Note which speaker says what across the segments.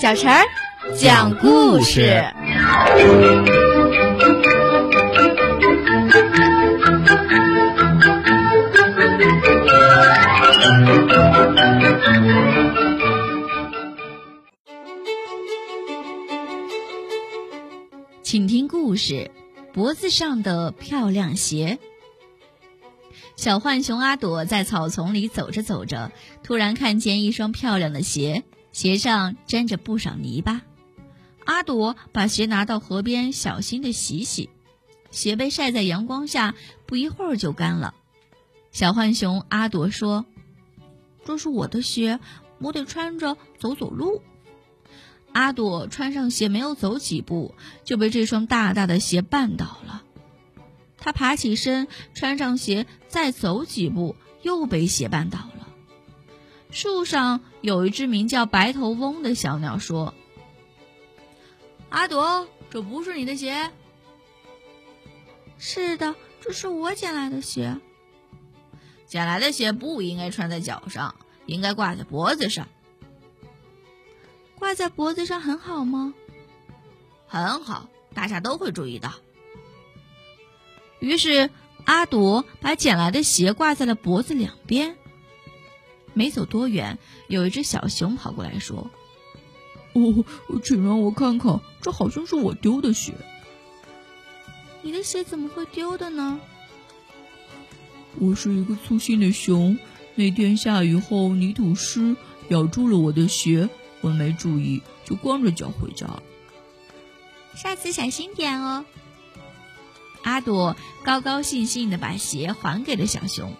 Speaker 1: 小陈儿讲故事。请听故事：脖子上的漂亮鞋。小浣熊阿朵在草丛里走着走着，突然看见一双漂亮的鞋，鞋上沾着不少泥巴。阿朵把鞋拿到河边，小心的洗洗。鞋被晒在阳光下，不一会儿就干了。小浣熊阿朵说：“这是我的鞋，我得穿着走走路。”阿朵穿上鞋，没有走几步，就被这双大大的鞋绊倒了。他爬起身，穿上鞋，再走几步，又被鞋绊倒了。树上有一只名叫白头翁的小鸟说：“阿朵，这不是你的鞋。”“是的，这是我捡来的鞋。”“捡来的鞋不应该穿在脚上，应该挂在脖子上。”“挂在脖子上很好吗？”“很好，大家都会注意到。”于是，阿朵把捡来的鞋挂在了脖子两边。没走多远，有一只小熊跑过来说：“
Speaker 2: 哦，请让我看看，这好像是我丢的鞋。”“
Speaker 1: 你的鞋怎么会丢的呢？”“
Speaker 2: 我是一个粗心的熊，那天下雨后泥土湿，咬住了我的鞋，我没注意，就光着脚回家了。
Speaker 1: 下次小心点哦。”阿朵高高兴兴的把鞋还给了小熊。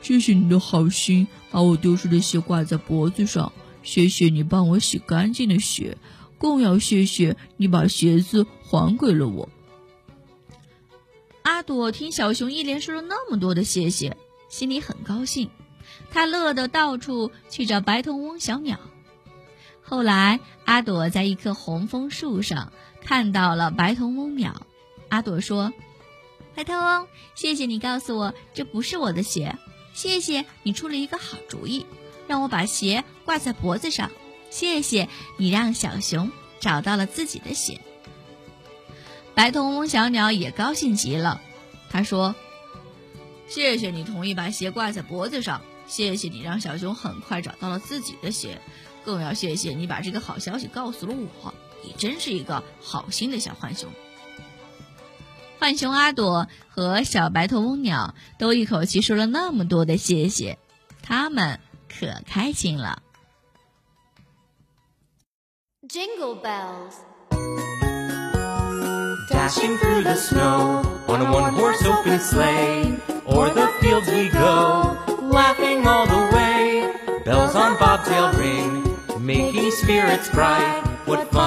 Speaker 2: 谢谢你的好心，把我丢失的鞋挂在脖子上。谢谢你帮我洗干净的鞋，更要谢谢你把鞋子还给了我。
Speaker 1: 阿朵听小熊一连说了那么多的谢谢，心里很高兴，他乐得到处去找白头翁小鸟。后来，阿朵在一棵红枫树上看到了白头翁鸟。阿朵说：“白头翁，谢谢你告诉我这不是我的鞋，谢谢你出了一个好主意，让我把鞋挂在脖子上，谢谢你让小熊找到了自己的鞋。”白头翁小鸟也高兴极了，他说：“谢谢你同意把鞋挂在脖子上，谢谢你让小熊很快找到了自己的鞋，更要谢谢你把这个好消息告诉了我，你真是一个好心的小浣熊。”浣熊阿朵和小白头翁鸟都一口气说了那么多的谢谢，他们可开心了。
Speaker 3: Jingle bells, dashing through the snow on a one-horse open sleigh. O'er the fields we go, laughing all the way. Bells on bobtail ring, making spirits bright. What fun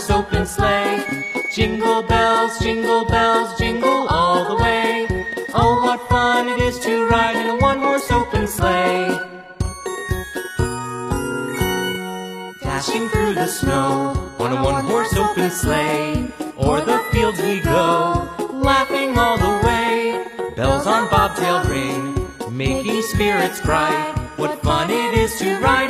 Speaker 3: one-horse open sleigh. Jingle bells, jingle bells, jingle all the way. Oh, what fun it is to ride in a one-horse open sleigh. Dashing through the snow on a one-horse open sleigh. O'er the fields we go, laughing all the way. Bells on bobtail ring, making spirits bright. What fun it is to ride